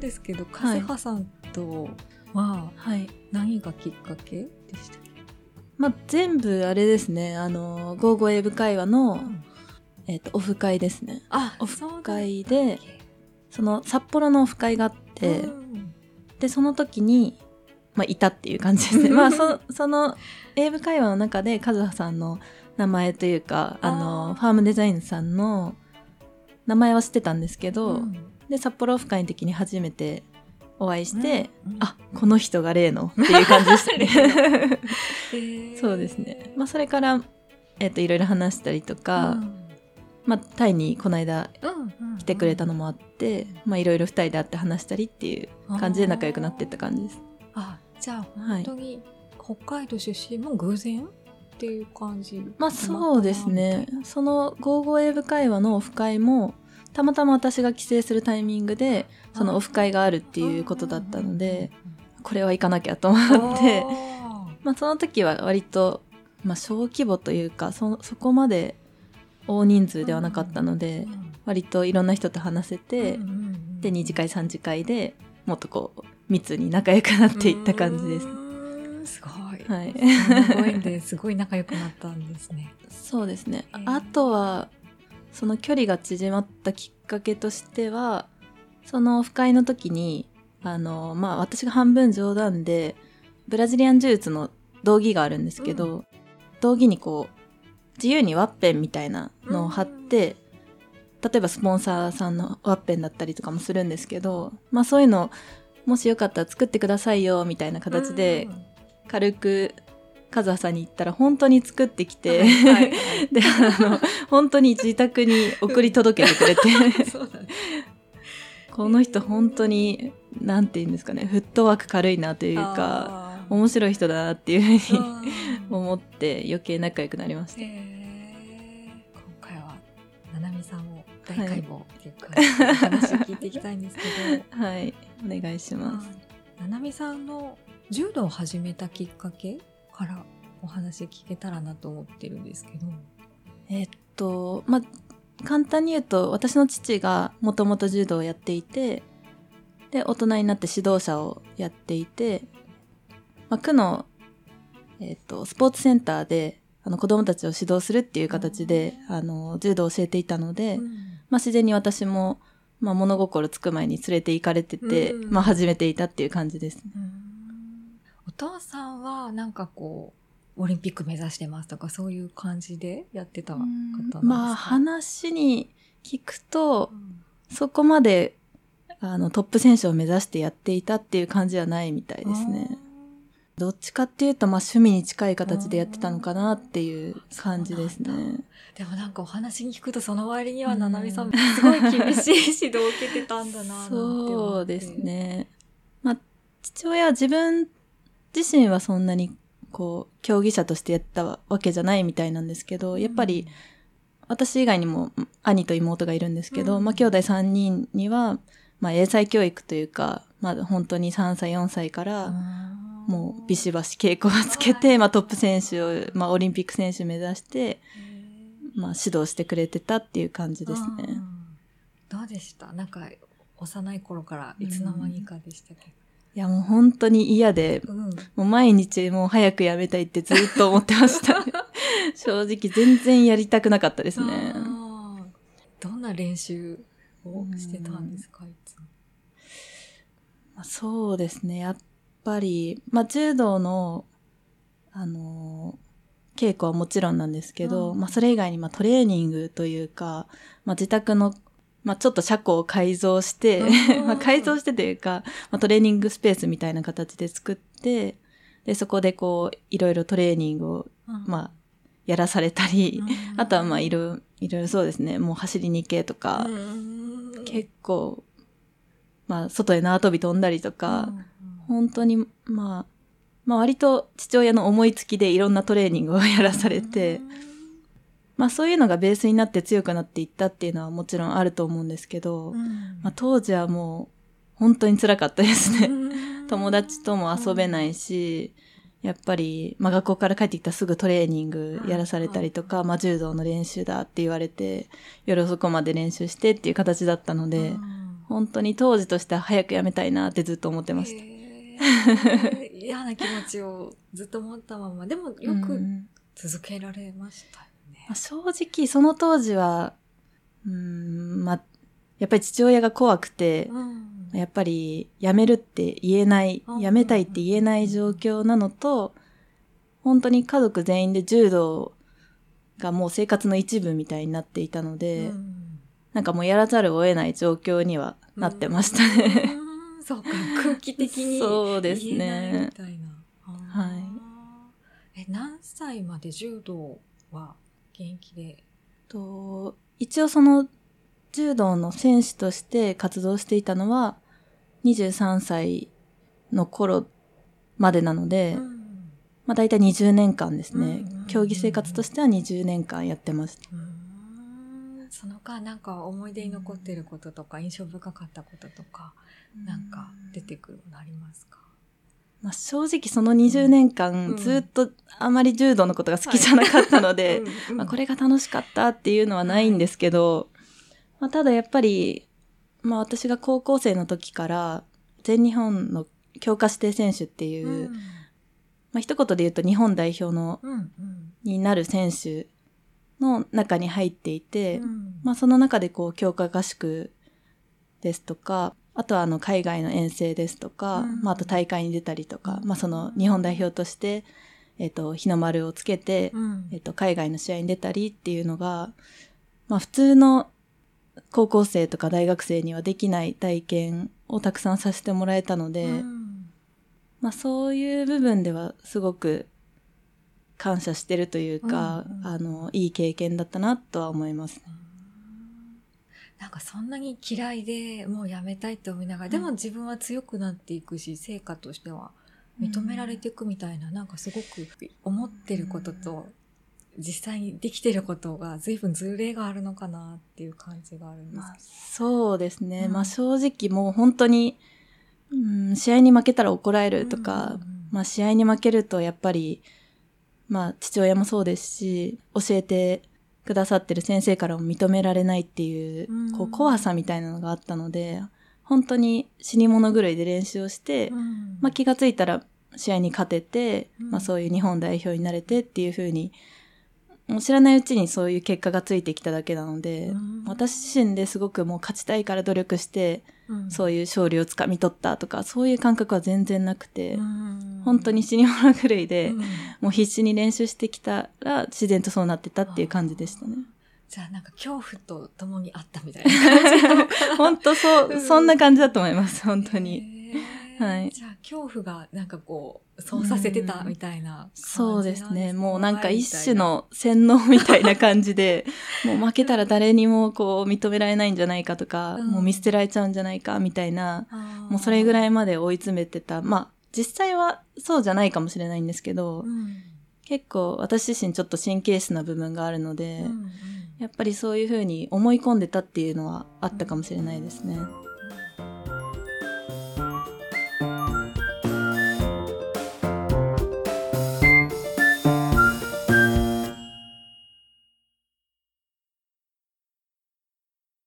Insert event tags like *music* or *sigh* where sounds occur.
なんですけど、カズハさんとははい。何がきっかけでした？っまあ、全部あれですね、あの、ゴーゴー英語会話の、け、えっ、と、オフ会ですね。あ、オフ会で、その、札幌のオフ会があって、うんで、その時に、まあ、いたっていう感じですね。*laughs* まあ、そ、その、英語会話の中で、カズハさんの名前というか、あの、ファームデザインさんの名前は知ってたんですけど、うんで、札幌オフ会の時に初めてお会いして、うんあ、この人が例のっていう感じでしたね。*laughs* *laughs* そうですね。まあ、それから、えっ、と、いろいろ話したりとか、うんまあ、タイにこの間うん来てくれたのもあって、まあ、いろいろ二人で会って話したりっていう感じで仲良くなっていった感じです。あじゃあはい本当に北海道出身も偶然っていう感じまあ、そうですね。その、ゴーゴー英語会話のオフ会も、たまたま私が帰省するタイミングで、そのオフ会があるっていうことだったので、これは行かなきゃと思って、*laughs* まあ、その時は割と、まあ、小規模というか、そ、そこまで大人数ではなかったので、割といろんな人と話せて、で、二次会、三次会でもっとこう、密に仲良くなっていった感じです。す。すごい。はい。すごいんで、すごい仲良くなったんですね。*laughs* そうですね。えーあとは、その距離が縮まったきっかけとしては、そのオフ会の時に、あの、まあ、私が半分冗談で、ブラジリアン柔術の道着があるんですけど、道着にこう、自由にワッペンみたいなのを貼って、例えばスポンサーさんのワッペンだったりとかもするんですけど、まあそういうの、もしよかったら作ってくださいよ、みたいな形で、軽く、カズハさんに言ったら本当に作ってきて、はいはい *laughs* で、あの、本当に自宅に送り届けてくれて。*laughs* この人本当に、なんて言うんですかね、フットワーク軽いなというか、面白い人だなっていうふうにうん。思って余計仲良くなりました。へー。今回は、ななみさんを大解剖っていうか、話を聞いていきたいんですけど、*laughs* はい、お願いします。ななみさんの柔道を始めたきっかけからお話聞けたらなと思ってるんですけど。えっと、まあ、簡単に言うと、私の父がもともと柔道をやっていて、で、大人になって指導者をやっていて、まあ、区の、えっと、スポーツセンターで、あの、子供たちを指導するっていう形で、あの、柔道を教えていたので、まあ、自然に私も、まあ、物心つく前に連れて行かれてて、うんまあ、始めていたっていう感じですね。お父さんはなんかこう、オリンピック目指してますとかそういう感じでやってた方なんですか？まあ、話に聞くとう、んそこまで、あの、トップ選手を目指してやっていたっていう感じはないみたいですね。どっちかっていうと、まあ、趣味に近い形でやってたのかなっていう感じですね。でもなんかお話に聞くとその割にはうんななみさんすごい厳しい指導を受けてたんだななんて思ってそうです。ね。まあ、父親は自分自身はそんなに、こう、競技者としてやったわけじゃないみたいなんですけど、やっぱり、私以外にも兄と妹がいるんですけど、うん。まあ兄弟3人には、まあ英才教育というか、まあ本当に3歳、4歳から、もうビシバシ稽古をつけて、まあトップ選手を、まあオリンピック選手目指して、まあ指導してくれてたっていう感じですね。うんどうでした？なんか幼い頃からいつの間にかでしたけいやもう本当に嫌で、ど。うん。もう毎日もう早くやめたいってずっと思ってました。*laughs* 正直全然やりたくなかったですね。どんな練習をしてたんですかいつも。まあそうですね。やっぱり、まあ柔道の、あのー稽古はもちろんなんですけど、うんまあそれ以外にまあトレーニングというか、まあ自宅の、まあちょっと車庫を改造して、うん *laughs* まあ改造してというか、まあトレーニングスペースみたいな形で作って、で、そこでこう、いろいろトレーニングを、まあ、やらされたり、あとはまあいろいろ、そうですね、もう走りに行けとか、うん。結構、まあ外で縄跳び飛んだりとか、本当に、まあ、まあ割と父親の思いつきでいろんなトレーニングをやらされて、まあそういうのがベースになって強くなっていったっていうのはもちろんあると思うんですけど、まあ当時はもう本当に辛かったですね。*laughs* 友達とも遊べないし、やっぱり、まあ学校から帰ってきたらすぐトレーニングやらされたりとか、まあ柔道の練習だって言われて、夜遅くまで練習してっていう形だったので、本当に当時としては早く辞めたいなってずっと思ってました。嫌な気持ちをずっと持ったまま。でもよくうん続けられましたよね。まあ正直その当時は、うん、まあ、やっぱり父親が怖くて、うん。やっぱり辞めるって言えないうん、辞めたいって言えない状況なのと、本当に家族全員で柔道がもう生活の一部みたいになっていたので、うん。なんかもうやらざるを得ない状況にはなってましたね。うん。そうか、空気的にそうですね。みたいな。はい。え、何歳まで柔道は現役で。と一応その柔道の選手として活動していたのは23歳の頃までなので、うん。まあ大体20年間ですね、うん競技生活としては20年間やってました。その間なんか思い出に残ってることとか印象深かったこととかなんか出てくるものありますか？まあ、正直その20年うん。間ずっとあまり柔道のことが好きじゃなかったので、うんまあ、これが楽しかったっていうのはないんですけど、まあ、ただやっぱり、まあ私が高校生の時から全日本の強化指定選手っていう、うん。まあ一言で言うと日本代表のになる選手の中に入っていて、うん。まあその中でこう強化合宿ですとか、あとはあの海外の遠征ですとか、うん。まああと大会に出たりとか、うんまあその日本代表として、えっ、と、日の丸をつけて、うん。えっ、と、海外の試合に出たりっていうのが、まあ普通の高校生とか大学生にはできない体験をたくさんさせてもらえたので、うん。まあそういう部分ではすごく感謝してるというか、うんうん。あの、いい経験だったなとは思いますね。なんかそんなに嫌いでもうやめたいって思いながら、でも自分は強くなっていくし、成果としては認められていくみたいな、なんかすごく思ってることと、実際にできてることが随分ずれがあるのかなっていう感じがあるんですまあ、そうですね。うん。まあ正直もう本当に、うん、試合に負けたら怒られけるとか、うん。まあ試合に負けるとやっぱり、まあ父親もそうですし、教えてくださってる先生からも認められないっていう、うん。こう怖さみたいなのがあったので、本当に死に物狂いで練習をして、うん。まあ気がついたら試合に勝てて、うん。まあそういう日本代表になれてっていう風に、もう知らないうちにそういう結果がついてきただけなので、うん。私自身ですごくもう勝ちたいから努力して、うん。そういう勝利をつかみ取ったとか、そういう感覚は全然なくて、うん。本当に死に物狂いで、うん。もう必死に練習してきたら自然とそうなってたっていう感じでしたね。じゃあなんか恐怖と共にあったみたいな感じ *laughs* 本当そうう、ん。そんな感じだと思います、本当に。はい。じゃあ恐怖がなんかこうそうさせてたみたいな感じそうですね。もうなんか一種の洗脳みたいな感じで、*laughs* もう負けたら誰にもこう認められないんじゃないかとか、うん。もう見捨てられちゃうんじゃないかみたいな、もうそれぐい、らいまで追い詰めてた。まあ、実際はそうじゃないかもしれないんですけど、うん。結構私自身ちょっと神経質な部分があるので、うんうん。やっぱりそういうふうに思い込んでたっていうのはあったかもしれないですね。